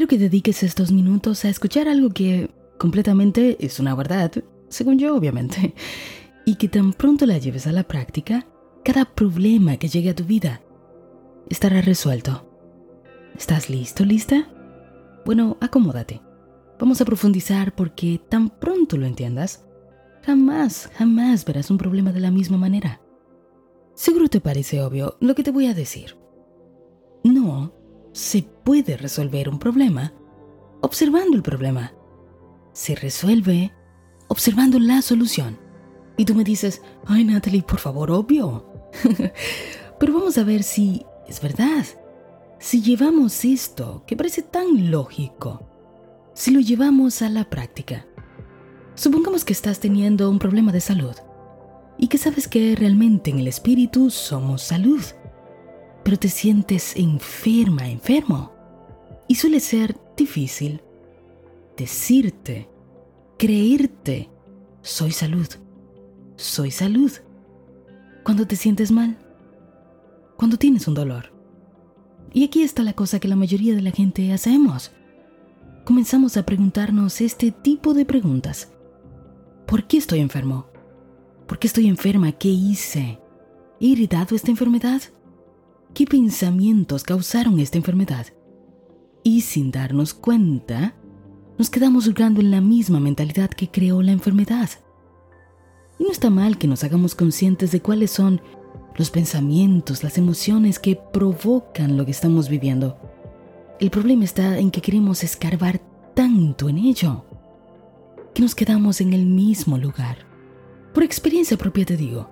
quiero que dediques estos minutos a escuchar algo que completamente es una verdad, según yo obviamente, y que tan pronto la lleves a la práctica, cada problema que llegue a tu vida estará resuelto. ¿Estás listo, lista? Bueno, acomódate. Vamos a profundizar porque tan pronto lo entiendas, jamás, jamás verás un problema de la misma manera. Seguro te parece obvio lo que te voy a decir. No se puede resolver un problema observando el problema. Se resuelve observando la solución. Y tú me dices, ay Natalie, por favor, obvio. Pero vamos a ver si es verdad. Si llevamos esto, que parece tan lógico, si lo llevamos a la práctica. Supongamos que estás teniendo un problema de salud y que sabes que realmente en el espíritu somos salud, pero te sientes enferma, enfermo. Y suele ser difícil decirte, creerte, soy salud, soy salud. Cuando te sientes mal, cuando tienes un dolor. Y aquí está la cosa que la mayoría de la gente hacemos. Comenzamos a preguntarnos este tipo de preguntas. ¿Por qué estoy enfermo? ¿Por qué estoy enferma? ¿Qué hice? ¿He heredado esta enfermedad? ¿Qué pensamientos causaron esta enfermedad? Y sin darnos cuenta, nos quedamos jugando en la misma mentalidad que creó la enfermedad. Y no está mal que nos hagamos conscientes de cuáles son los pensamientos, las emociones que provocan lo que estamos viviendo. El problema está en que queremos escarbar tanto en ello que nos quedamos en el mismo lugar. Por experiencia propia te digo,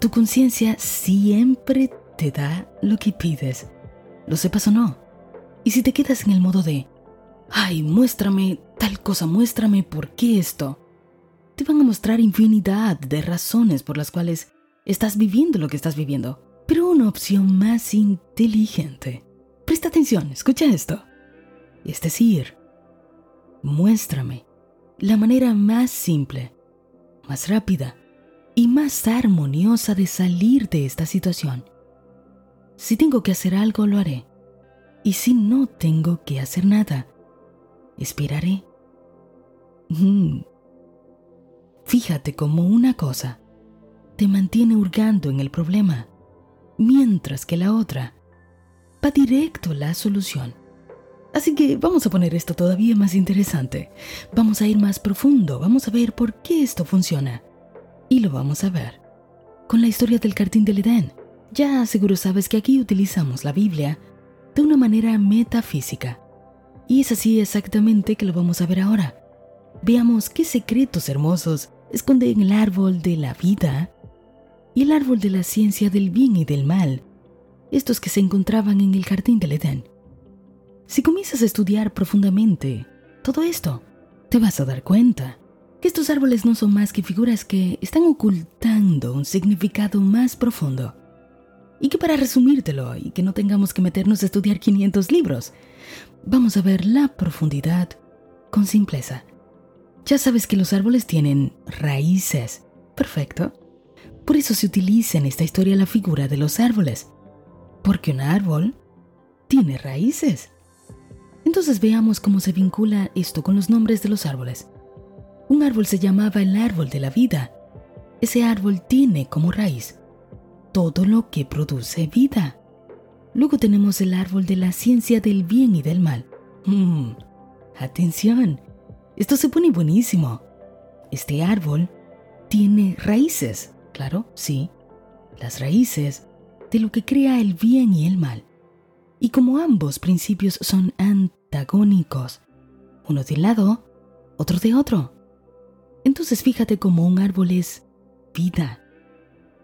tu conciencia siempre te da lo que pides, lo sepas o no. Y si te quedas en el modo de, ay, muéstrame tal cosa, muéstrame por qué esto, te van a mostrar infinidad de razones por las cuales estás viviendo lo que estás viviendo. Pero una opción más inteligente. Presta atención, escucha esto. Es decir, muéstrame la manera más simple, más rápida y más armoniosa de salir de esta situación. Si tengo que hacer algo, lo haré. Y si no tengo que hacer nada, esperaré. Mm. Fíjate cómo una cosa te mantiene hurgando en el problema, mientras que la otra va directo a la solución. Así que vamos a poner esto todavía más interesante. Vamos a ir más profundo, vamos a ver por qué esto funciona. Y lo vamos a ver con la historia del cartín del Edén. Ya seguro sabes que aquí utilizamos la Biblia de una manera metafísica. Y es así exactamente que lo vamos a ver ahora. Veamos qué secretos hermosos esconden el árbol de la vida y el árbol de la ciencia del bien y del mal, estos que se encontraban en el jardín del Edén. Si comienzas a estudiar profundamente todo esto, te vas a dar cuenta que estos árboles no son más que figuras que están ocultando un significado más profundo. Y que para resumírtelo y que no tengamos que meternos a estudiar 500 libros, vamos a ver la profundidad con simpleza. Ya sabes que los árboles tienen raíces. Perfecto. Por eso se utiliza en esta historia la figura de los árboles. Porque un árbol tiene raíces. Entonces veamos cómo se vincula esto con los nombres de los árboles. Un árbol se llamaba el árbol de la vida. Ese árbol tiene como raíz todo lo que produce vida. Luego tenemos el árbol de la ciencia del bien y del mal. Mm, atención, esto se pone buenísimo. Este árbol tiene raíces, claro, sí, las raíces de lo que crea el bien y el mal. Y como ambos principios son antagónicos, uno de un lado, otro de otro, entonces fíjate cómo un árbol es vida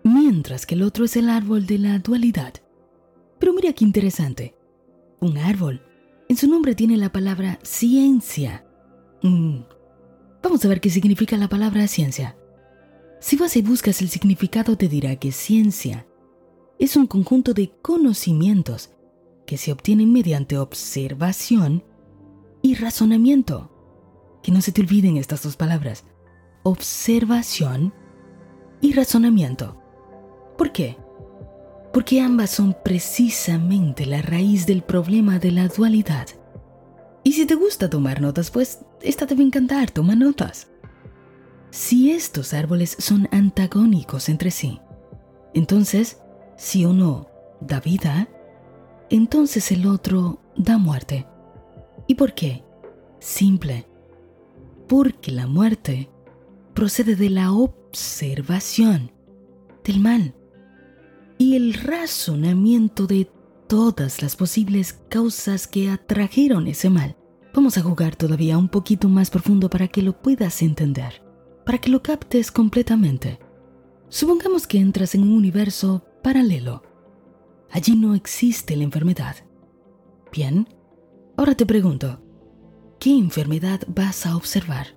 mientras que el otro es el árbol de la dualidad. Pero mira qué interesante. Un árbol, en su nombre tiene la palabra ciencia. Mm. Vamos a ver qué significa la palabra ciencia. Si vas y buscas el significado te dirá que ciencia es un conjunto de conocimientos que se obtienen mediante observación y razonamiento. Que no se te olviden estas dos palabras, observación y razonamiento. ¿Por qué? Porque ambas son precisamente la raíz del problema de la dualidad. Y si te gusta tomar notas, pues esta a encantar, toma notas. Si estos árboles son antagónicos entre sí, entonces, si uno da vida, entonces el otro da muerte. ¿Y por qué? Simple. Porque la muerte procede de la observación del mal y el razonamiento de todas las posibles causas que atrajeron ese mal. Vamos a jugar todavía un poquito más profundo para que lo puedas entender, para que lo captes completamente. Supongamos que entras en un universo paralelo. Allí no existe la enfermedad. Bien, ahora te pregunto, ¿qué enfermedad vas a observar?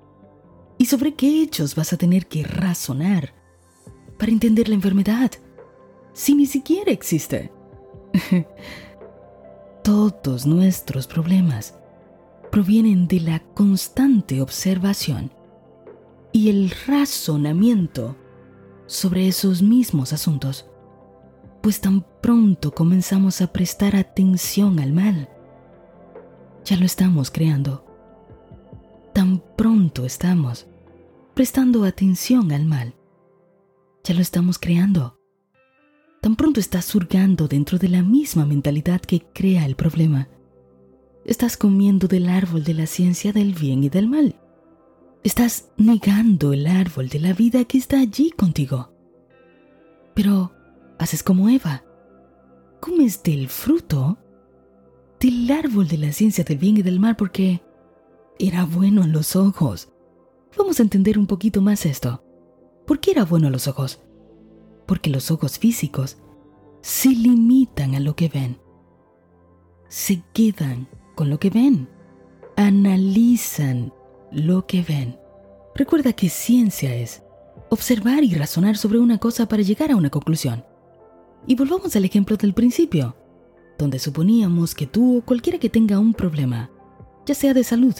¿Y sobre qué hechos vas a tener que razonar para entender la enfermedad? Si ni siquiera existe. Todos nuestros problemas provienen de la constante observación y el razonamiento sobre esos mismos asuntos, pues tan pronto comenzamos a prestar atención al mal, ya lo estamos creando. Tan pronto estamos prestando atención al mal, ya lo estamos creando tan pronto estás surgando dentro de la misma mentalidad que crea el problema. Estás comiendo del árbol de la ciencia del bien y del mal. Estás negando el árbol de la vida que está allí contigo. Pero haces como Eva. Comes del fruto del árbol de la ciencia del bien y del mal porque era bueno en los ojos. Vamos a entender un poquito más esto. ¿Por qué era bueno en los ojos? Porque los ojos físicos se limitan a lo que ven. Se quedan con lo que ven. Analizan lo que ven. Recuerda que ciencia es observar y razonar sobre una cosa para llegar a una conclusión. Y volvamos al ejemplo del principio, donde suponíamos que tú o cualquiera que tenga un problema, ya sea de salud,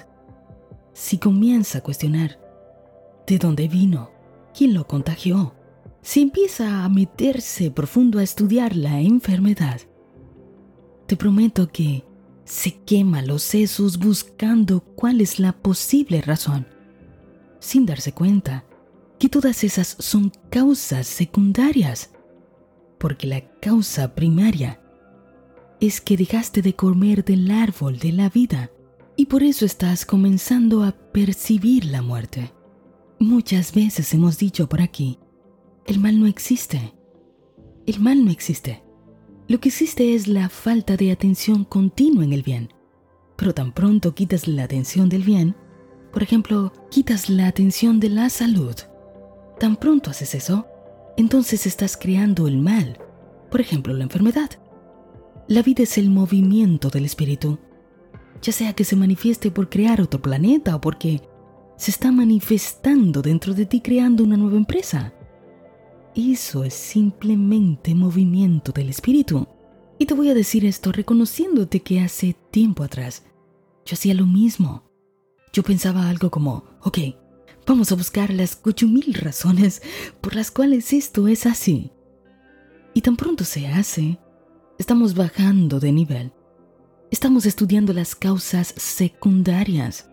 si comienza a cuestionar de dónde vino, quién lo contagió, si empieza a meterse profundo a estudiar la enfermedad, te prometo que se quema los sesos buscando cuál es la posible razón, sin darse cuenta que todas esas son causas secundarias, porque la causa primaria es que dejaste de comer del árbol de la vida y por eso estás comenzando a percibir la muerte. Muchas veces hemos dicho por aquí el mal no existe. El mal no existe. Lo que existe es la falta de atención continua en el bien. Pero tan pronto quitas la atención del bien, por ejemplo, quitas la atención de la salud, tan pronto haces eso, entonces estás creando el mal, por ejemplo, la enfermedad. La vida es el movimiento del espíritu, ya sea que se manifieste por crear otro planeta o porque se está manifestando dentro de ti creando una nueva empresa. Eso es simplemente movimiento del espíritu. Y te voy a decir esto reconociéndote que hace tiempo atrás yo hacía lo mismo. Yo pensaba algo como, ok, vamos a buscar las ocho razones por las cuales esto es así. Y tan pronto se hace, estamos bajando de nivel. Estamos estudiando las causas secundarias.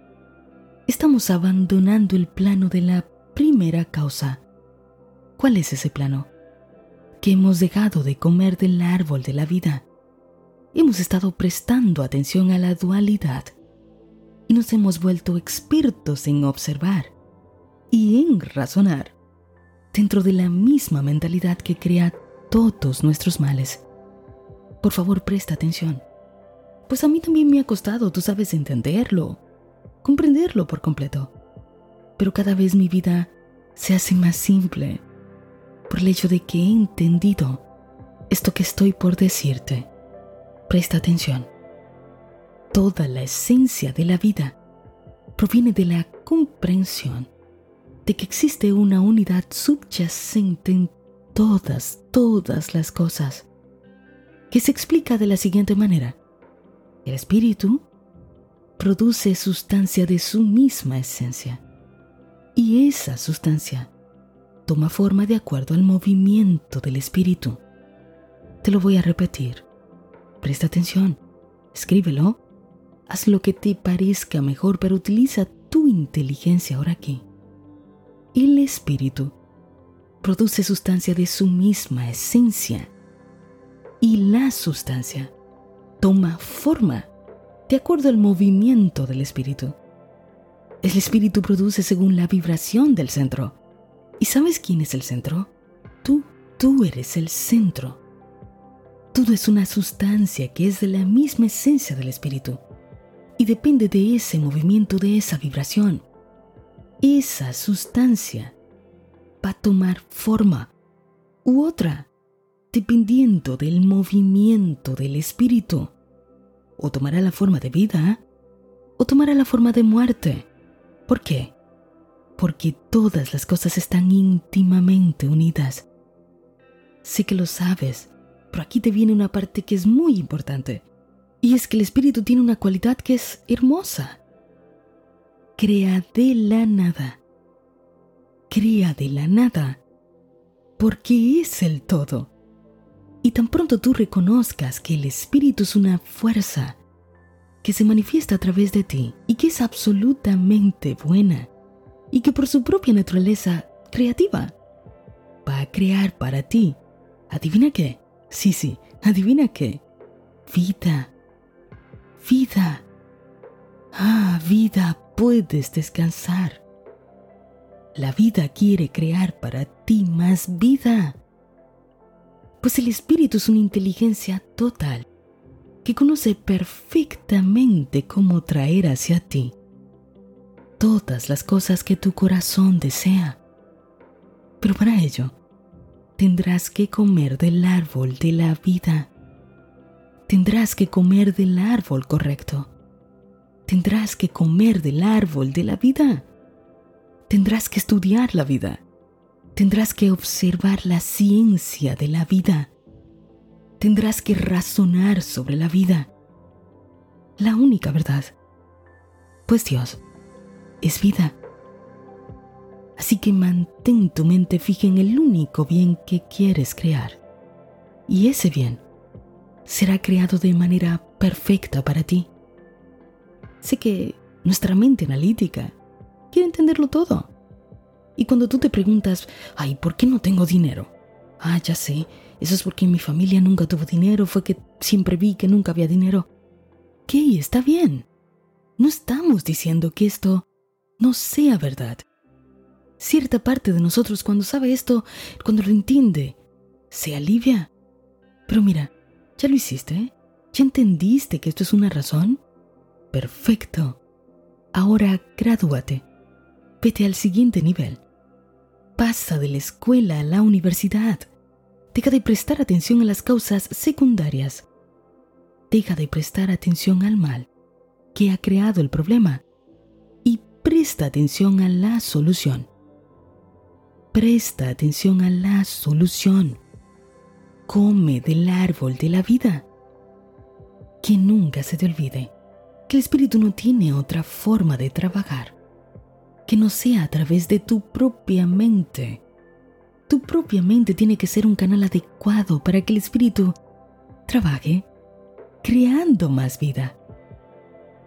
Estamos abandonando el plano de la primera causa ¿Cuál es ese plano? Que hemos dejado de comer del árbol de la vida. Hemos estado prestando atención a la dualidad y nos hemos vuelto expertos en observar y en razonar dentro de la misma mentalidad que crea todos nuestros males. Por favor, presta atención. Pues a mí también me ha costado, tú sabes, entenderlo, comprenderlo por completo. Pero cada vez mi vida se hace más simple por el hecho de que he entendido esto que estoy por decirte. Presta atención. Toda la esencia de la vida proviene de la comprensión de que existe una unidad subyacente en todas, todas las cosas, que se explica de la siguiente manera. El espíritu produce sustancia de su misma esencia, y esa sustancia toma forma de acuerdo al movimiento del espíritu. Te lo voy a repetir. Presta atención, escríbelo Haz lo que te parezca mejor, pero utiliza tu inteligencia ahora aquí. El espíritu produce sustancia de su misma esencia y la sustancia toma forma de acuerdo al movimiento del espíritu. El espíritu produce según la vibración del centro. ¿Y sabes quién es el centro? Tú, tú eres el centro. Todo es una sustancia que es de la misma esencia del espíritu y depende de ese movimiento, de esa vibración. Esa sustancia va a tomar forma u otra, dependiendo del movimiento del espíritu. O tomará la forma de vida o tomará la forma de muerte. ¿Por qué? Porque todas las cosas están íntimamente unidas. Sé que lo sabes, pero aquí te viene una parte que es muy importante. Y es que el espíritu tiene una cualidad que es hermosa. Crea de la nada. Crea de la nada. Porque es el todo. Y tan pronto tú reconozcas que el espíritu es una fuerza que se manifiesta a través de ti y que es absolutamente buena y que por su propia naturaleza creativa va a crear para ti. ¿Adivina qué? Sí, sí, adivina qué. Vida vida. Ah, vida, puedes descansar. La vida quiere crear para ti más vida. Pues el espíritu es una inteligencia total que conoce perfectamente cómo traer hacia ti todas las cosas que tu corazón desea. Pero para ello, tendrás que comer del árbol de la vida tendrás que comer del árbol correcto. Tendrás que comer del árbol de la vida. Tendrás que estudiar la vida. Tendrás que observar la ciencia de la vida. Tendrás que razonar sobre la vida. La única verdad. Pues Dios es vida. Así que mantén tu mente fija en el único bien que quieres crear. Y ese bien será creado de manera perfecta para ti. Sé que nuestra mente analítica quiere entenderlo todo. Y cuando tú te preguntas, ay, ¿por qué no tengo dinero? Ah, ya sé, eso es porque mi familia nunca tuvo dinero, fue que siempre vi que nunca había dinero. ¿Qué? Está bien. No estamos diciendo que esto no sea verdad. Cierta parte de nosotros cuando sabe esto, cuando lo entiende, se alivia. Pero mira, ¿Ya lo hiciste? ¿Ya entendiste que esto es una razón? Perfecto. Ahora gradúate. Vete al siguiente nivel. Pasa de la escuela a la universidad. Deja de prestar atención a las causas secundarias. Deja de prestar atención al mal que ha creado el problema presta atención a la solución. Presta atención a la solución come del árbol de la vida. Que nunca se te olvide que el espíritu no tiene otra forma de trabajar que no sea a través de tu propia mente. Tu propia mente tiene que ser un canal adecuado para que el espíritu trabaje creando más vida.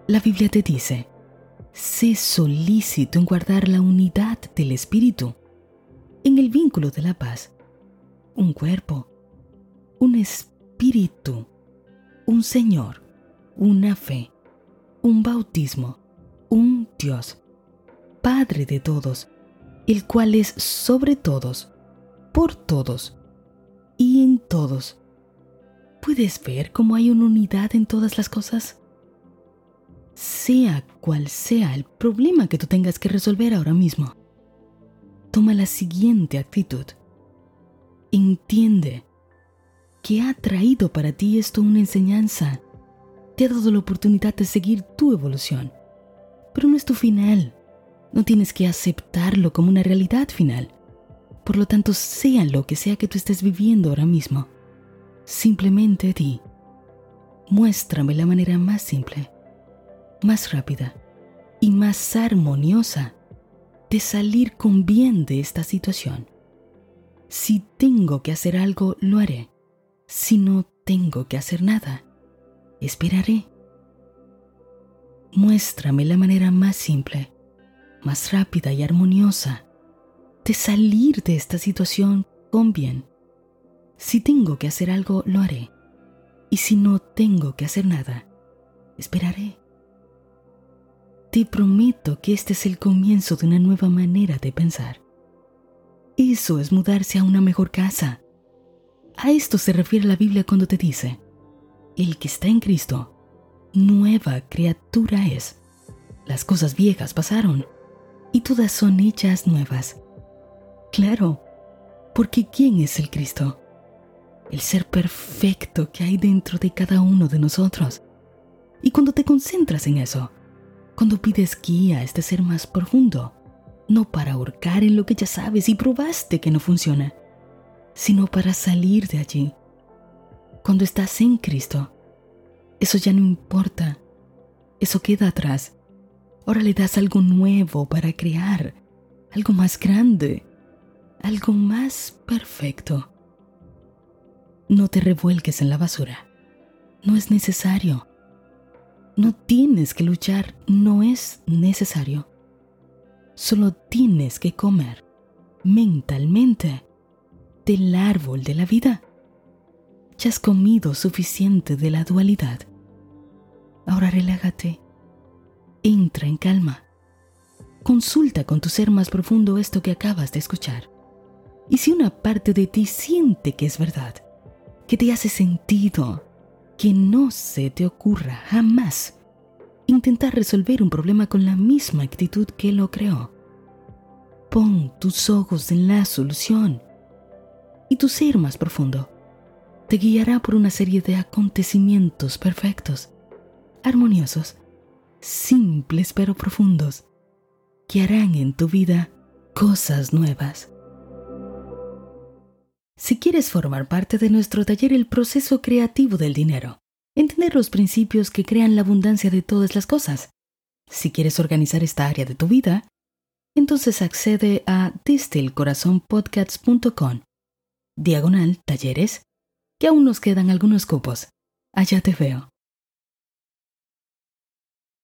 La Biblia te dice, sé solícito en guardar la unidad del espíritu, en el vínculo de la paz, un cuerpo, un espíritu, un Señor, una fe, un bautismo, un Dios, Padre de todos, el cual es sobre todos, por todos y en todos. ¿Puedes ver cómo hay una unidad en todas las cosas? Sea cual sea el problema que tú tengas que resolver ahora mismo, toma la siguiente actitud. Entiende que ha traído para ti esto una enseñanza. Te ha dado la oportunidad de seguir tu evolución. Pero no es tu final. No tienes que aceptarlo como una realidad final. Por lo tanto, sea lo que sea que tú estés viviendo ahora mismo, simplemente di, muéstrame la manera más simple, más rápida y más armoniosa de salir con bien de esta situación. Si tengo que hacer algo, lo haré. Si no tengo que hacer nada, esperaré. muéstrame la manera más simple, más rápida y armoniosa de salir de esta situación con bien. Si tengo que hacer algo, lo haré. Y si no tengo que hacer nada, esperaré. Te prometo que este es el comienzo de una nueva manera de pensar. Eso es mudarse a una mejor casa. A esto se refiere la Biblia cuando te dice, el que está en Cristo, nueva criatura es. Las cosas viejas pasaron y todas son hechas nuevas. Claro, porque ¿quién es el Cristo? El ser perfecto que hay dentro de cada uno de nosotros. Y cuando te concentras en eso, cuando pides guía este ser más profundo, no para ahorcar en lo que ya sabes y probaste que no funciona, sino para salir de allí. Cuando estás en Cristo, eso ya no importa, eso queda atrás. Ahora le das algo nuevo para crear, algo más grande, algo más perfecto. No te revuelques en la basura. No es necesario. No tienes que luchar, no es necesario. Solo tienes que comer mentalmente del árbol de la vida. Ya has comido suficiente de la dualidad. Ahora relájate. Entra en calma. Consulta con tu ser más profundo esto que acabas de escuchar. Y si una parte de ti siente que es verdad, que te hace sentido, que no se te ocurra jamás intentar resolver un problema con la misma actitud que lo creó. Pon tus ojos en la solución y tu ser más profundo te guiará por una serie de acontecimientos perfectos, armoniosos, simples pero profundos, que harán en tu vida cosas nuevas. Si quieres formar parte de nuestro taller El proceso creativo del dinero, entender los principios que crean la abundancia de todas las cosas, si quieres organizar esta área de tu vida, entonces accede a desdelcorazonpodcasts.com, diagonal talleres, que aún nos quedan algunos cupos. Allá te veo.